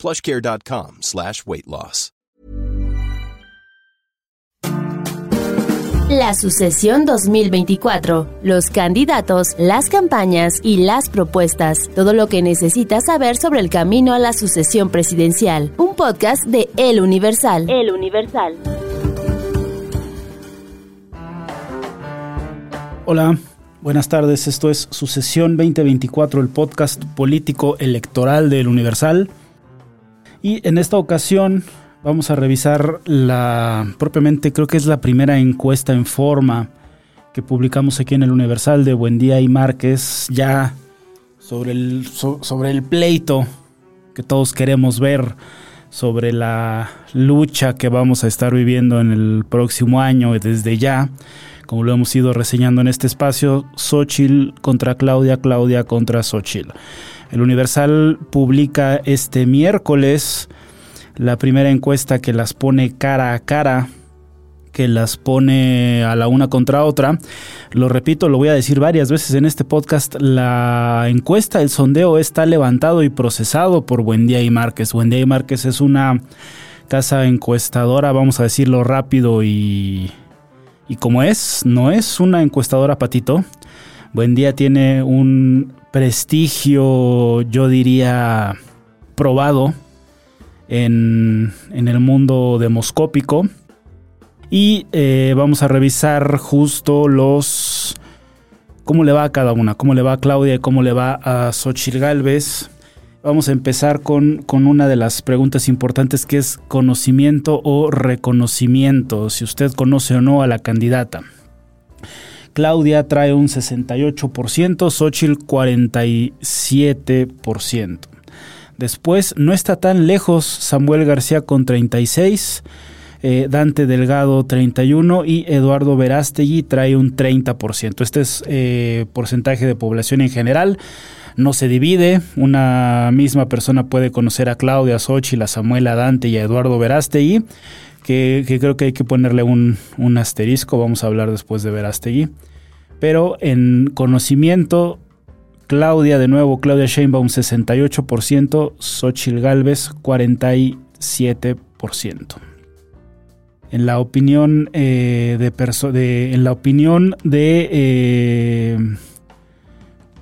plushcare.com slash weight loss. La sucesión 2024, los candidatos, las campañas y las propuestas, todo lo que necesitas saber sobre el camino a la sucesión presidencial. Un podcast de El Universal. El Universal. Hola, buenas tardes. Esto es Sucesión 2024, el podcast político electoral del Universal. Y en esta ocasión vamos a revisar la, propiamente creo que es la primera encuesta en forma que publicamos aquí en el Universal de Buendía y Márquez, ya sobre el, sobre el pleito que todos queremos ver, sobre la lucha que vamos a estar viviendo en el próximo año desde ya, como lo hemos ido reseñando en este espacio, Xochitl contra Claudia, Claudia contra Xochitl. El Universal publica este miércoles la primera encuesta que las pone cara a cara, que las pone a la una contra otra. Lo repito, lo voy a decir varias veces en este podcast, la encuesta, el sondeo está levantado y procesado por Buendía y Márquez. Buendía y Márquez es una casa encuestadora, vamos a decirlo rápido y, y como es, no es una encuestadora patito. Buendía tiene un prestigio, yo diría, probado en, el mundo demoscópico. Y eh, vamos a revisar justo los... cómo le va a cada una, cómo le va a Claudia y cómo le va a Xochitl Galvez. Vamos a empezar con, con, una de las preguntas importantes que es conocimiento o reconocimiento, si usted conoce o no a la candidata. Claudia trae un 68%, Xochitl 47%. Después no está tan lejos Samuel García con 36, eh, Dante Delgado 31 y Eduardo Verástegui trae un 30%. Este es eh, porcentaje de población en general. No se divide, una misma persona puede conocer a Claudia, a Xochitl, a Samuel, Dante y a Eduardo Verástegui, que, creo que hay que ponerle un, un asterisco, vamos a hablar después de Verástegui. Pero en conocimiento Claudia, de nuevo, Claudia Sheinbaum 68%, Xochitl Galvez 47%. En la opinión eh, de, de, en la opinión de eh,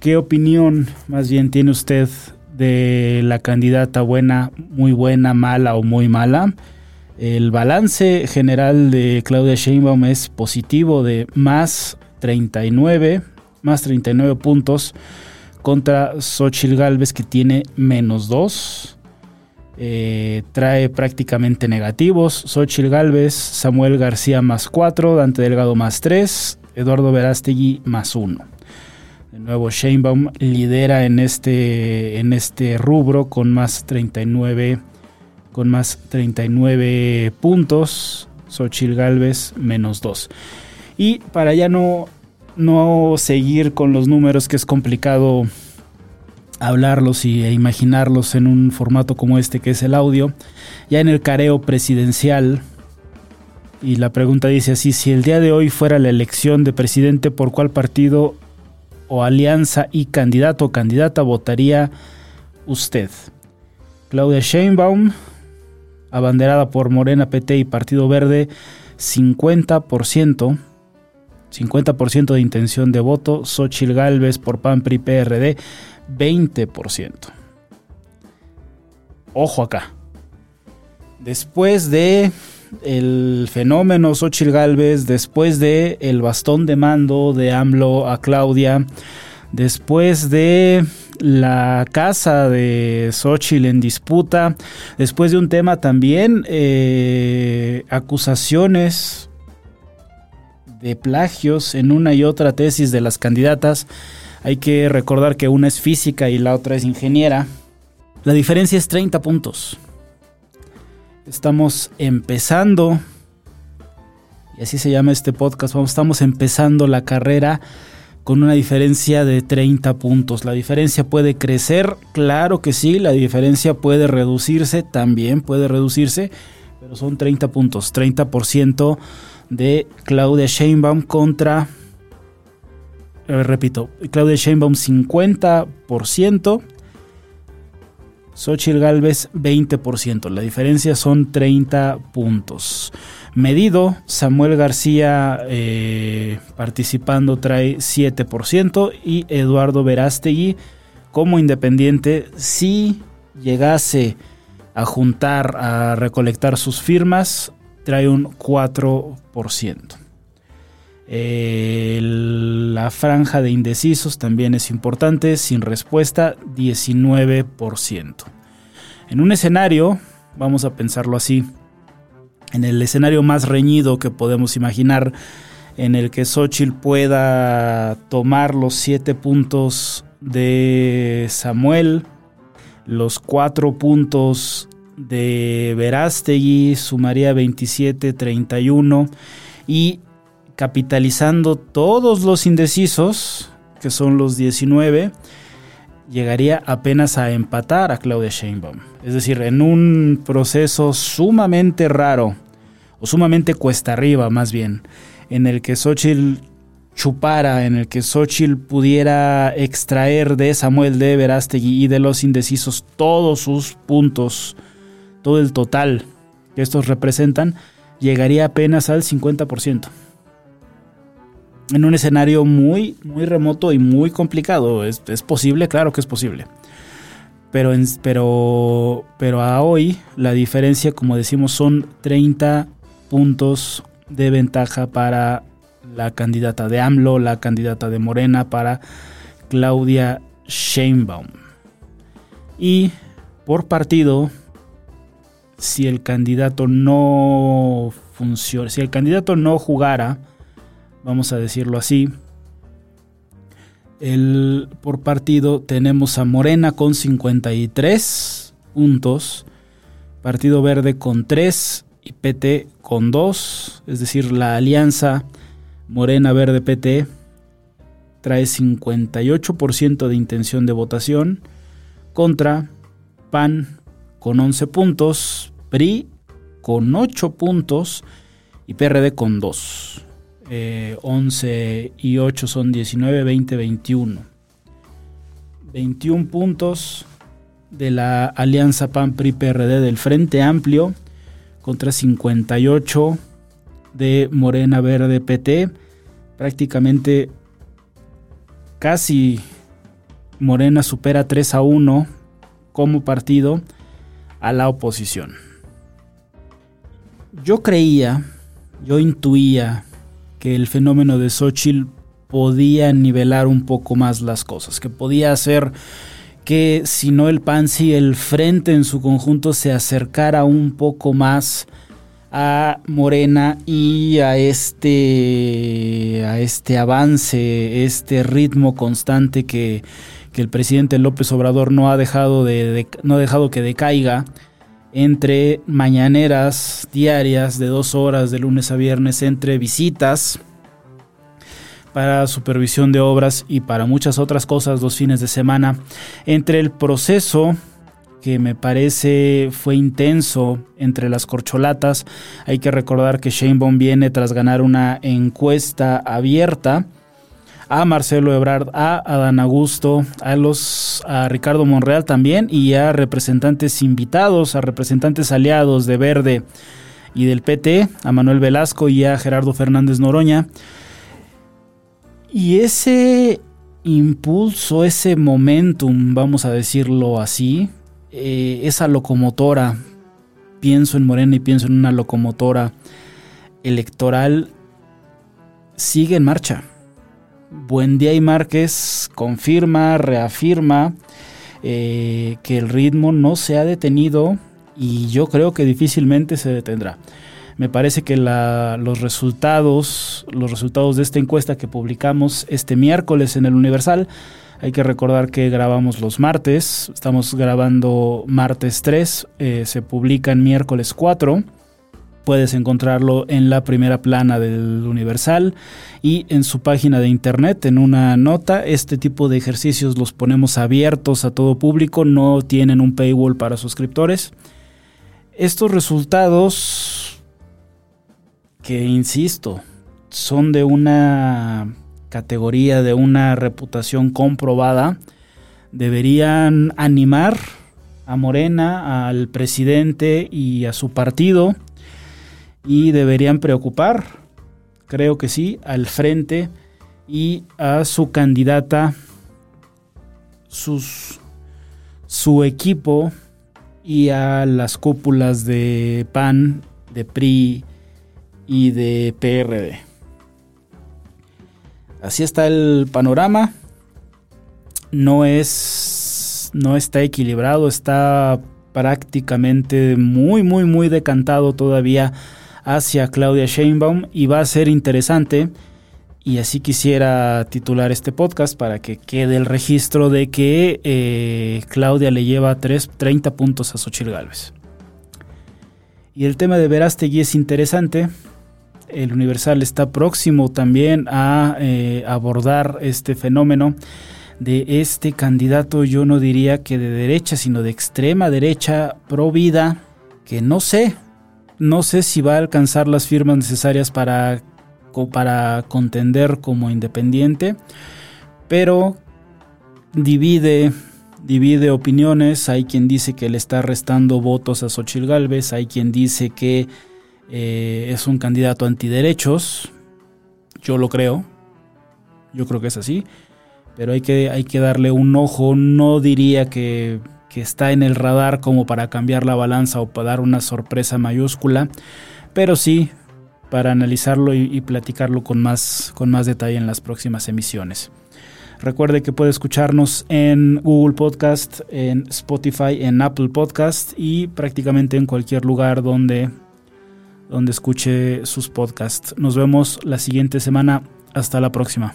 qué opinión más bien tiene usted de la candidata buena, muy buena, mala o muy mala. El balance general de Claudia Sheinbaum es positivo de más 39, más 39 puntos contra Xochitl Galvez que tiene menos 2. Eh, trae prácticamente negativos. Xochitl Galvez, Samuel García más 4, Dante Delgado más 3, Eduardo Verástegui más 1. De nuevo, Sheinbaum lidera en este, en este rubro con más 39, con más 39 puntos. Xochitl Galvez menos 2. Y para ya no no seguir con los números que es complicado hablarlos y, e imaginarlos en un formato como este que es el audio. Ya en el careo presidencial, y la pregunta dice así, si el día de hoy fuera la elección de presidente, ¿por cuál partido o alianza y candidato o candidata votaría usted? Claudia Sheinbaum, abanderada por Morena PT y Partido Verde, 50%. 50% de intención de voto, Xochil Gálvez por PAN PRI PRD 20%. Ojo acá. Después de el fenómeno Xochil Gálvez, después de el bastón de mando de AMLO a Claudia, después de la casa de Xochitl en disputa, después de un tema también, eh, acusaciones de plagios en una y otra tesis de las candidatas. Hay que recordar que una es física y la otra es ingeniera. La diferencia es 30 puntos. Estamos empezando, y así se llama este podcast, estamos empezando la carrera con una diferencia de 30 puntos. La diferencia puede crecer, claro que sí, la diferencia puede reducirse, también puede reducirse, pero son 30 puntos, 30% de Claudia Sheinbaum contra, repito, Claudia Sheinbaum 50%, Xochitl Galvez 20%. La diferencia son 30 puntos. Medido, Samuel García eh, participando trae 7% y Eduardo Verástegui como independiente si llegase a juntar, a recolectar sus firmas, trae un 4%. la franja de indecisos también es importante, sin respuesta 19%. En un escenario, vamos a pensarlo así, en el escenario más reñido que podemos imaginar, en el que Xochitl pueda tomar los 7 puntos de Samuel, los 4 puntos de Verástegui sumaría 27, 31 y capitalizando todos los indecisos, que son los 19, llegaría apenas a empatar a Claudia Sheinbaum. Es decir, en un proceso sumamente raro, o sumamente cuesta arriba más bien, en el que Xochitl chupara, en el que Xochitl pudiera extraer de Samuel de Verástegui y de los indecisos todos sus puntos todo el total que estos representan, llegaría apenas al 50%. En un escenario muy, muy remoto y muy complicado. ¿Es, posible? Claro que es posible. Pero, pero, pero a hoy la diferencia, como decimos, son 30 puntos de ventaja para la candidata de AMLO, la candidata de Morena, para Claudia Sheinbaum. Y por partido, si el candidato no funciona, si el candidato no jugara, vamos a decirlo así, el, por partido tenemos a Morena con 53 puntos, Partido Verde con 3 y PT con 2, es decir, la alianza Morena Verde PT trae 58% de intención de votación contra PAN con 11 puntos, PRI con 8 puntos y PRD con 2. 11 y 8 son 19, 20, 21. 21 puntos de la alianza PAN-PRI-PRD del Frente Amplio contra 58 de Morena Verde PT. Prácticamente casi Morena supera 3 a 1 como partido a la oposición. Yo creía, yo intuía que el fenómeno de Xochitl podía nivelar un poco más las cosas, que podía hacer que si no el PAN, si el frente en su conjunto se acercara un poco más a Morena y a este, a este avance, este ritmo constante que, que el presidente López Obrador no ha dejado, de, no ha dejado que decaiga entre mañaneras diarias de dos horas de lunes a viernes, entre visitas para supervisión de obras y para muchas otras cosas dos fines de semana, entre el proceso que me parece fue intenso entre las corcholatas. Hay que recordar que Sheinbaum viene tras ganar una encuesta abierta a Marcelo Ebrard, a Adán Augusto, a los a Ricardo Monreal también y a representantes invitados, a representantes aliados de Verde y del PT, a Manuel Velasco y a Gerardo Fernández Noroña. Y ese impulso, ese momentum, vamos a decirlo así, eh, esa locomotora, pienso en Morena y pienso en una locomotora electoral, sigue en marcha. Buendía y Márquez confirma, reafirma eh, que el ritmo no se ha detenido y yo creo que difícilmente se detendrá. Me parece que los resultados, los resultados de esta encuesta que publicamos este miércoles en el Universal Hay que recordar que grabamos los martes, estamos grabando martes 3, eh, se publica en miércoles 4. Puedes encontrarlo en la primera plana del Universal y en su página de internet en una nota. Este tipo de ejercicios los ponemos abiertos a todo público, no tienen un paywall para suscriptores. Estos resultados, que insisto, son de una categoría, de una reputación comprobada, deberían animar a Morena, al presidente y a su partido y deberían preocupar, creo que sí, al frente y a su candidata, sus, su equipo y a las cúpulas de PAN, de PRI y de PRD. Así está el panorama. No es. No está equilibrado. Está prácticamente muy, muy, muy decantado todavía hacia Claudia Sheinbaum. Y va a ser interesante. Y así quisiera titular este podcast para que quede el registro de que eh, Claudia le lleva 3, 30 puntos a Xochitl Gálvez. Y el tema de Verástegui es interesante el Universal está próximo también a eh, abordar este fenómeno de este candidato, yo no diría que de derecha, sino de extrema derecha, pro vida, que no sé, no sé si va a alcanzar las firmas necesarias para, para contender como independiente, pero divide divide opiniones, hay quien dice que le está restando votos a Xochitl Galvez, hay quien dice que eh, es un candidato antiderechos, yo lo creo, yo creo que es así, pero hay que, hay que darle un ojo, no diría que, está en el radar como para cambiar la balanza o para dar una sorpresa mayúscula, pero sí para analizarlo y, y, platicarlo con más, con más detalle en las próximas emisiones. Recuerde que puede escucharnos en Google Podcast, en Spotify, en Apple Podcast y prácticamente en cualquier lugar donde donde escuche sus podcasts. Nos vemos la siguiente semana. Hasta la próxima.